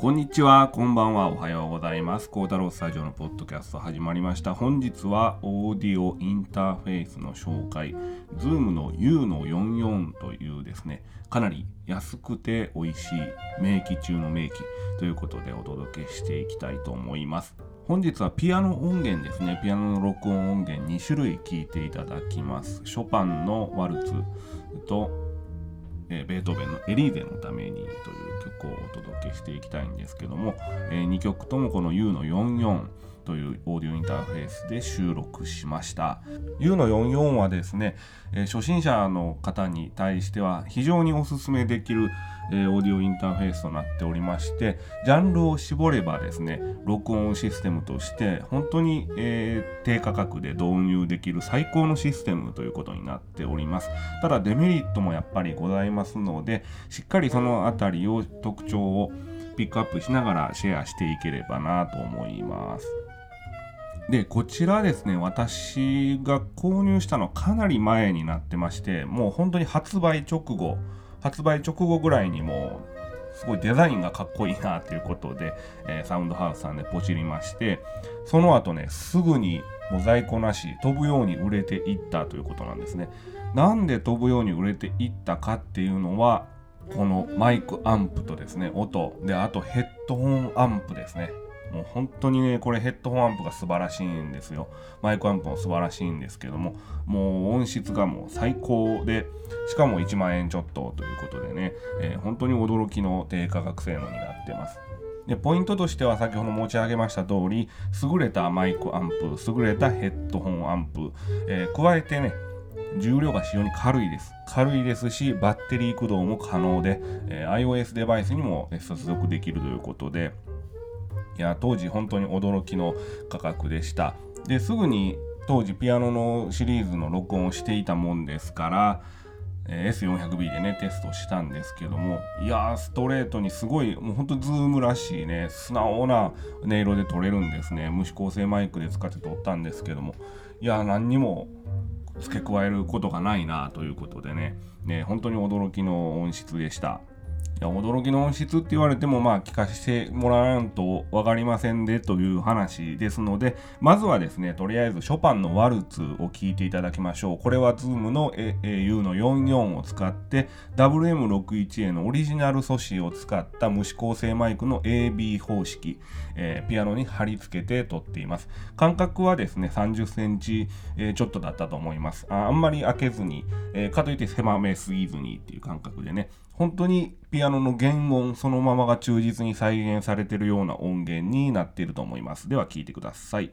こんにちは、こんばんは、おはようございます。孝太郎スタジオのポッドキャスト始まりました。本日はオーディオインターフェースの紹介、Zoom の U の44というですね、かなり安くて美味しい名機中の名機ということでお届けしていきたいと思います。本日はピアノ音源ですね、ピアノの録音音源2種類聴いていただきます。ショパンのワルツとえー、ベートーベンのエリーゼのためにという曲をお届けしていきたいんですけども、えー、2曲ともこの U の44というオーディオインターフェースで収録しました。U の44はですね、え、初心者の方に対しては非常におすすめできるえ、オーディオインターフェースとなっておりましてジャンルを絞ればですね録音システムとして本当に、え、低価格で導入できる最高のシステムということになっております。ただデメリットもやっぱりございますのでしっかりそのあたりを特徴をピックアップしながらシェアしていければなと思います。で、こちらですね、私が購入したのかなり前になってまして、もう本当に発売直後発売直後ぐらいにもうすごいデザインがかっこいいなっていうことで、えー、サウンドハウスさんでポチりましてその後ねすぐにもう在庫なし飛ぶように売れていったということなんですね。なんで飛ぶように売れていったかっていうのはこのマイクアンプとですね音であとヘッドホンアンプですね。もう本当にね、これヘッドホンアンプが素晴らしいんですよ。マイクアンプも素晴らしいんですけども、もう音質がもう最高で、しかも1万円ちょっとということでね、えー、本当に驚きの低価格性能になってます。で、ポイントとしては先ほど申し上げました通り、優れたマイクアンプ、優れたヘッドホンアンプ、えー、加えてね、重量が非常に軽いです。軽いですし、バッテリー駆動も可能で、えー、iOS デバイスにも接続できるということで、いや当時本当に驚きの価格でした。ですぐに当時ピアノのシリーズの録音をしていたもんですから、S400B でねテストしたんですけどもいやーストレートにすごいもうほんとズームらしいね素直な音色で撮れるんですね。無指向性マイクで使って撮ったんですけどもいや何にも付け加えることがないなということでねね本当に驚きの音質でした。いや驚きの音質って言われてもまあ聞かせてもらわんと分かりませんでという話ですのでまずはですねとりあえずショパンのワルツを聞いていただきましょう。これは Zoom の au の44を使って WM61A のオリジナル素子を使った無指向性マイクの AB 方式、えー、ピアノに貼り付けて撮っています。間隔はですね30センチ、えー、ちょっとだったと思います。ああんまり開けずに、えー、かといって狭めすぎずにっていう感覚でね本当にピアノの原音そのままが忠実に再現されているような音源になっていると思います。では聴いてください。い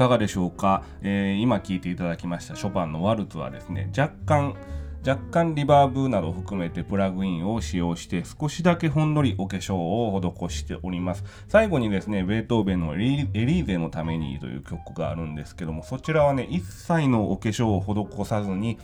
いかがでしょうか、えー、今聴いていただきましたショパンのワルツはですね若干若干リバーブなどを含めてプラグインを使用して少しだけほんのりお化粧を施しております。最後にですね、ベートーベンのエリーゼのためにという曲があるんですけども、そちらはね、一切のお化粧を施さずに、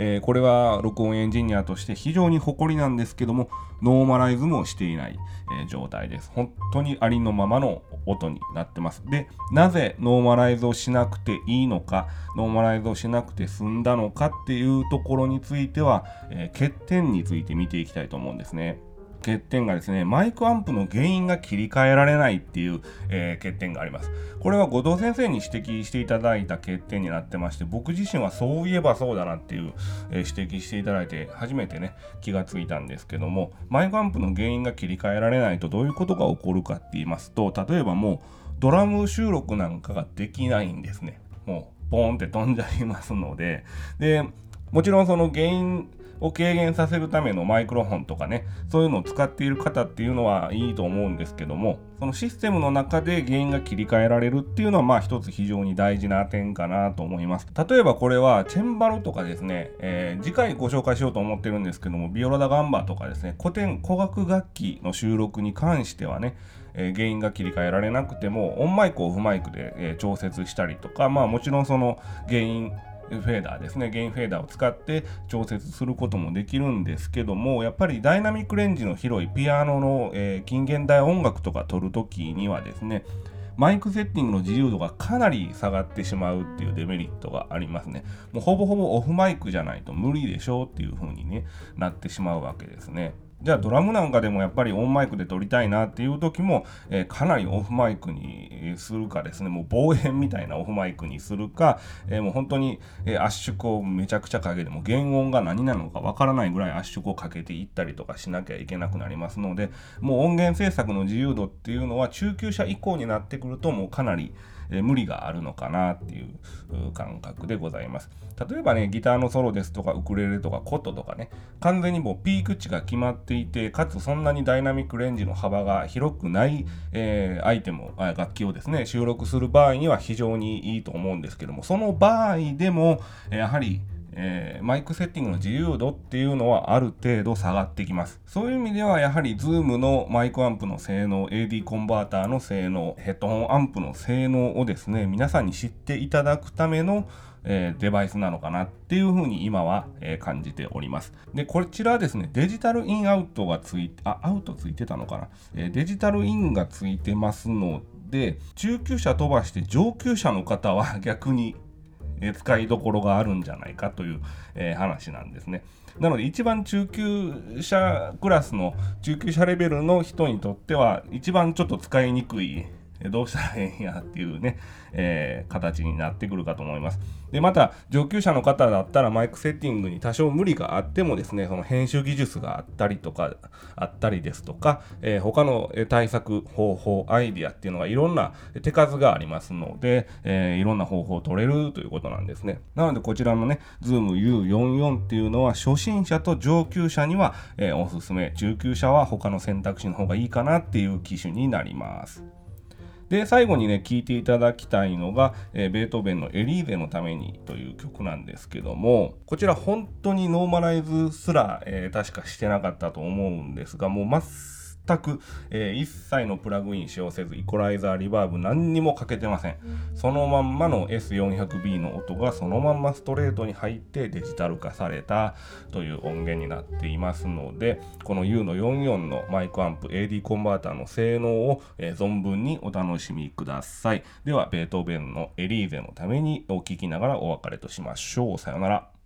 えー、これは録音エンジニアとして非常に誇りなんですけども、ノーマライズもしていない、えー、状態です。本当にありのままの音になってます。で、なぜノーマライズをしなくていいのか、ノーマライズをしなくて済んだのかっていうところについては、えー、欠点について見ていきたいと思うんですね。欠点がですね、マイクアンプの原因が切り替えられないっていう、えー、欠点があります。これは後藤先生に指摘していただいた欠点になってまして、僕自身はそういえばそうだなっていう、えー、指摘していただいて、初めてね、気がついたんですけども、マイクアンプの原因が切り替えられないとどういうことが起こるかって言いますと、例えばもうドラム収録なんかができないんですね。もう、ポーンって飛んじゃいますので、で、もちろんその原因を軽減させるためのマイクロフォンとかね、そういうのを使っている方っていうのはいいと思うんですけども、そのシステムの中で原因が切り替えられるっていうのはまあ一つ非常に大事な点かなと思います。例えばこれはチェンバロとかですね、えー、次回ご紹介しようと思ってるんですけども、ビオラダガンバとかですね、古典古楽楽器の収録に関してはね、え、原因が切り替えられなくてもオンマイクオフマイクで、え、調節したりとかまあもちろんその原因フェーダーですね、ゲインフェーダーを使って調節することもできるんですけども、やっぱりダイナミックレンジの広いピアノの、えー、近現代音楽とか撮るときにはですね、マイクセッティングの自由度がかなり下がってしまうっていうデメリットがありますね。もうほぼほぼオフマイクじゃないと無理でしょうっていう風に、ね、なってしまうわけですね。じゃあドラムなんかでもやっぱりオンマイクで撮りたいなっていう時も、えー、かなりオフマイクにするかですね、もう防炎みたいなオフマイクにするか、えー、もう本当に、え、圧縮をめちゃくちゃかけても原音が何なのかわからないぐらい圧縮をかけていったりとかしなきゃいけなくなりますので、もう音源制作の自由度っていうのは中級者以降になってくるともうかなり、え無理があるのかなっていう感覚でございます。例えばね、ギターのソロですとか、ウクレレとか、コットとかね、完全にもうピーク値が決まっていて、かつそんなにダイナミックレンジの幅が広くない、えー、アイテム、楽器をですね、収録する場合には非常にいいと思うんですけども、その場合でも、やはり、えー、マイクセッティングの自由度っていうのはある程度下がってきます。そういう意味ではやはり Zoom のマイクアンプの性能、AD コンバーターの性能、ヘッドホンアンプの性能をですね、皆さんに知っていただくためのえ、デバイスなのかなっていうふうに今は、え、感じております。で、こちらはですね、デジタルインアウトがついて、あ、アウトついてたのかな、え、デジタルインがついてますので、中級者飛ばして上級者の方は 逆に使いどころがあるんじゃないかという、えー、話なんですね。なので一番中級者クラスの中級者レベルの人にとっては一番ちょっと使いにくいどうしたらええんやっていうね、えー、形になってくるかと思います。で、また、上級者の方だったらマイクセッティングに多少無理があってもですね、その編集技術があったりとか、あったりですとか、えー、他の対策、方法、アイディアっていうのがいろんな手数がありますので、えー、いろんな方法を取れるということなんですね。なので、こちらのね、Zoom U44 っていうのは初心者と上級者には、え、おすすめ、中級者は他の選択肢の方がいいかなっていう機種になります。で、最後にね、聴いていただきたいのが、えー、ベートーベンのエリーゼのためにという曲なんですけども、こちら本当にノーマライズすら、えー、確かしてなかったと思うんですが、もうまっ全く、えー、一切のプラグイン使用せず、イコライザー、リバーブ何にもかけてません。そのまんまの S400B の音がそのまんまストレートに入ってデジタル化されたという音源になっていますので、この U の44のマイクアンプ AD コンバーターの性能を、えー、存分にお楽しみください。では、ベートーベンのエリーゼのためにお聴きながらお別れとしましょう。さよなら。